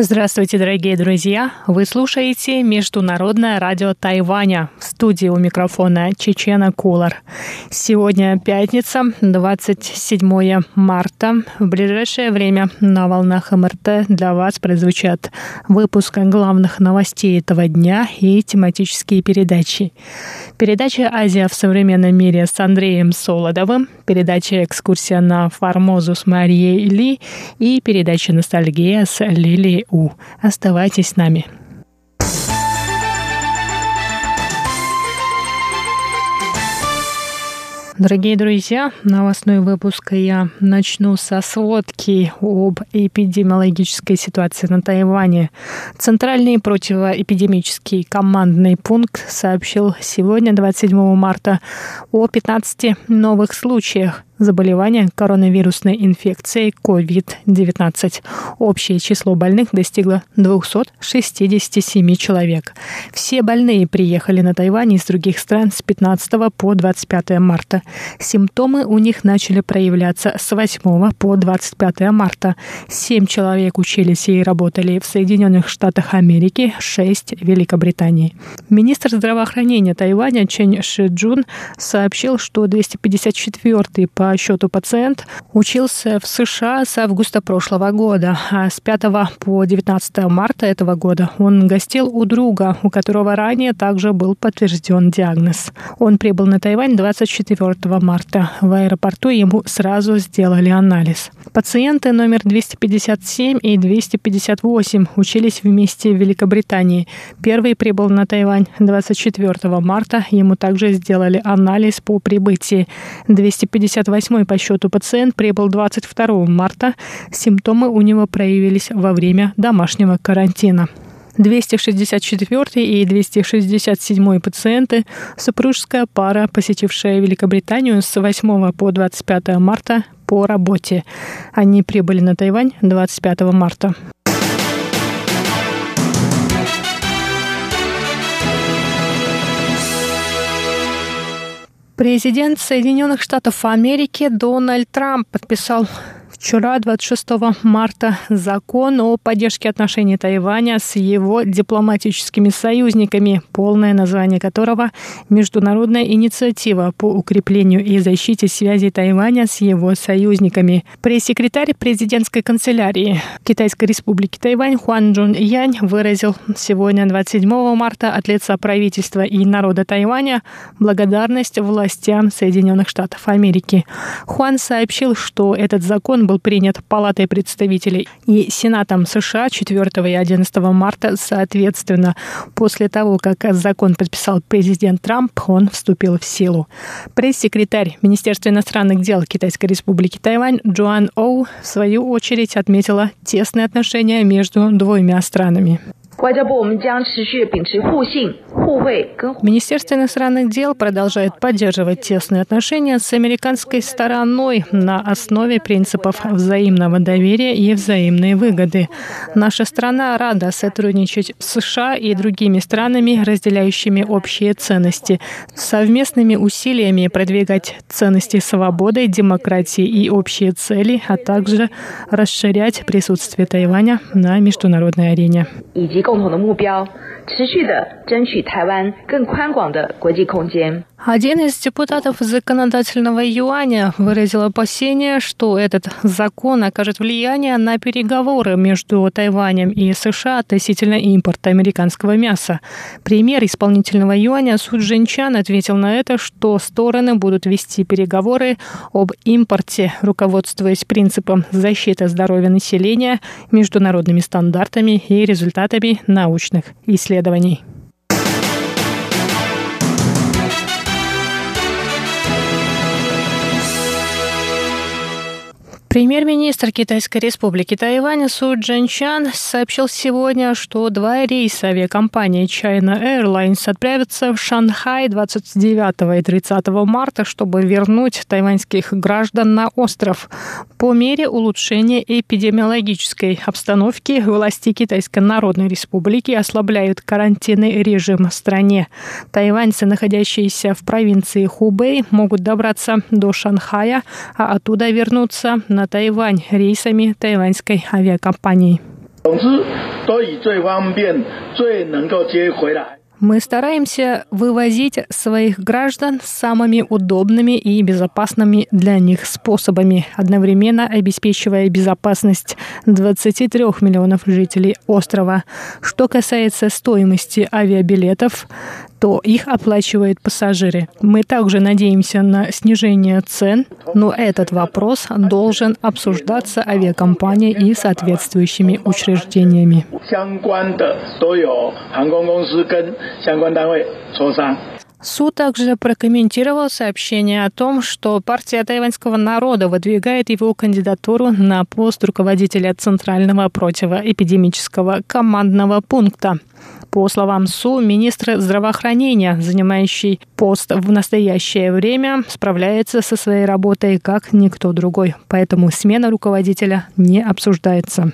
Здравствуйте, дорогие друзья! Вы слушаете Международное радио Тайваня. В студии у микрофона Чечена Кулар. Сегодня пятница, 27 марта. В ближайшее время на волнах МРТ для вас прозвучат выпуск главных новостей этого дня и тематические передачи. Передача «Азия в современном мире» с Андреем Солодовым, передача «Экскурсия на Формозу» с Марией Ли и передача «Ностальгия» с Лилией у. Оставайтесь с нами. Дорогие друзья, новостной выпуск я начну со сводки об эпидемиологической ситуации на Тайване. Центральный противоэпидемический командный пункт сообщил сегодня, 27 марта, о 15 новых случаях заболевания коронавирусной инфекцией COVID-19. Общее число больных достигло 267 человек. Все больные приехали на Тайвань из других стран с 15 по 25 марта. Симптомы у них начали проявляться с 8 по 25 марта. Семь человек учились и работали в Соединенных Штатах Америки, шесть в Великобритании. Министр здравоохранения Тайваня Чен Шиджун сообщил, что 254 по счету пациент учился в США с августа прошлого года, а с 5 по 19 марта этого года он гостил у друга, у которого ранее также был подтвержден диагноз. Он прибыл на Тайвань 24 марта. В аэропорту ему сразу сделали анализ. Пациенты номер 257 и 258 учились вместе в Великобритании. Первый прибыл на Тайвань 24 марта. Ему также сделали анализ по прибытии. 258 восьмой по счету пациент прибыл 22 марта. Симптомы у него проявились во время домашнего карантина. 264 и 267 пациенты – супружеская пара, посетившая Великобританию с 8 по 25 марта по работе. Они прибыли на Тайвань 25 марта. Президент Соединенных Штатов Америки Дональд Трамп подписал Вчера, 26 марта, закон о поддержке отношений Тайваня с его дипломатическими союзниками, полное название которого «Международная инициатива по укреплению и защите связей Тайваня с его союзниками». Пресс-секретарь президентской канцелярии Китайской республики Тайвань Хуан Джун Янь выразил сегодня, 27 марта, от лица правительства и народа Тайваня благодарность властям Соединенных Штатов Америки. Хуан сообщил, что этот закон был принят Палатой представителей и Сенатом США 4 и 11 марта соответственно. После того, как закон подписал президент Трамп, он вступил в силу. Пресс-секретарь Министерства иностранных дел Китайской республики Тайвань Джоан Оу в свою очередь отметила тесные отношения между двумя странами. Министерство иностранных дел продолжает поддерживать тесные отношения с американской стороной на основе принципов взаимного доверия и взаимной выгоды. Наша страна рада сотрудничать с США и другими странами, разделяющими общие ценности, совместными усилиями продвигать ценности свободы, демократии и общие цели, а также расширять присутствие Тайваня на международной арене. 共同的目标，持续的争取台湾更宽广的国际空间。Один из депутатов законодательного юаня выразил опасение, что этот закон окажет влияние на переговоры между Тайванем и США относительно импорта американского мяса. Премьер исполнительного юаня Су Джинчан ответил на это, что стороны будут вести переговоры об импорте, руководствуясь принципом защиты здоровья населения, международными стандартами и результатами научных исследований. Премьер-министр Китайской республики Тайвань Су Джанчан сообщил сегодня, что два рейса авиакомпании China Airlines отправятся в Шанхай 29 и 30 марта, чтобы вернуть тайваньских граждан на остров. По мере улучшения эпидемиологической обстановки власти Китайской Народной Республики ослабляют карантинный режим в стране. Тайваньцы, находящиеся в провинции Хубэй, могут добраться до Шанхая, а оттуда вернуться на Тайвань рейсами тайваньской авиакомпании. Мы стараемся вывозить своих граждан самыми удобными и безопасными для них способами, одновременно обеспечивая безопасность 23 миллионов жителей острова. Что касается стоимости авиабилетов, то их оплачивают пассажиры. Мы также надеемся на снижение цен, но этот вопрос должен обсуждаться авиакомпанией и соответствующими учреждениями. Суд также прокомментировал сообщение о том, что партия тайваньского народа выдвигает его кандидатуру на пост руководителя Центрального противоэпидемического командного пункта. По словам Су, министр здравоохранения, занимающий пост в настоящее время, справляется со своей работой как никто другой. Поэтому смена руководителя не обсуждается.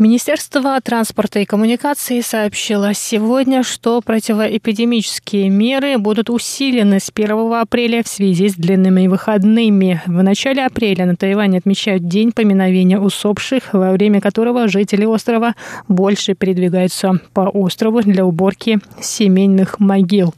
Министерство транспорта и коммуникации сообщило сегодня, что противоэпидемические меры будут усилены с 1 апреля в связи с длинными выходными. В начале апреля на Тайване отмечают День поминовения усопших, во время которого жители острова больше передвигаются по острову для уборки семейных могил.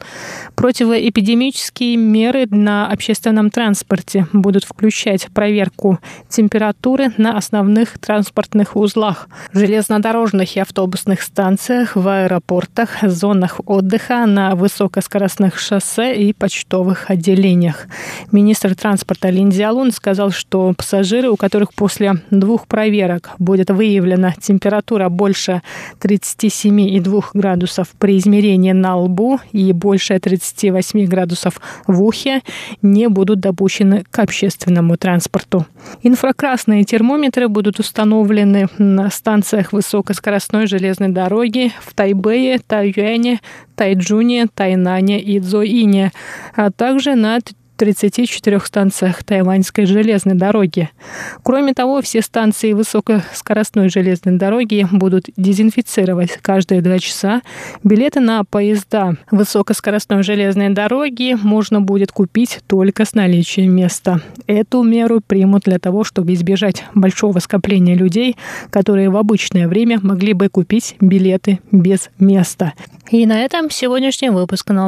Противоэпидемические меры на общественном транспорте будут включать проверку температуры на основных транспортных узлах – железнодорожных и автобусных станциях, в аэропортах, зонах отдыха, на высокоскоростных шоссе и почтовых отделениях. Министр транспорта Лин Дзялун сказал, что пассажиры, у которых после двух проверок будет выявлена температура больше 37,2 градусов при измерении на лбу и больше 38 градусов в ухе, не будут допущены к общественному транспорту. Инфракрасные термометры будут установлены на станциях станциях высокоскоростной железной дороги в Тайбэе, Тайюэне, Тайджуне, Тайнане и Цзоине, а также на 34 станциях тайваньской железной дороги. Кроме того, все станции высокоскоростной железной дороги будут дезинфицировать каждые два часа. Билеты на поезда высокоскоростной железной дороги можно будет купить только с наличием места. Эту меру примут для того, чтобы избежать большого скопления людей, которые в обычное время могли бы купить билеты без места. И на этом сегодняшний выпуск новостей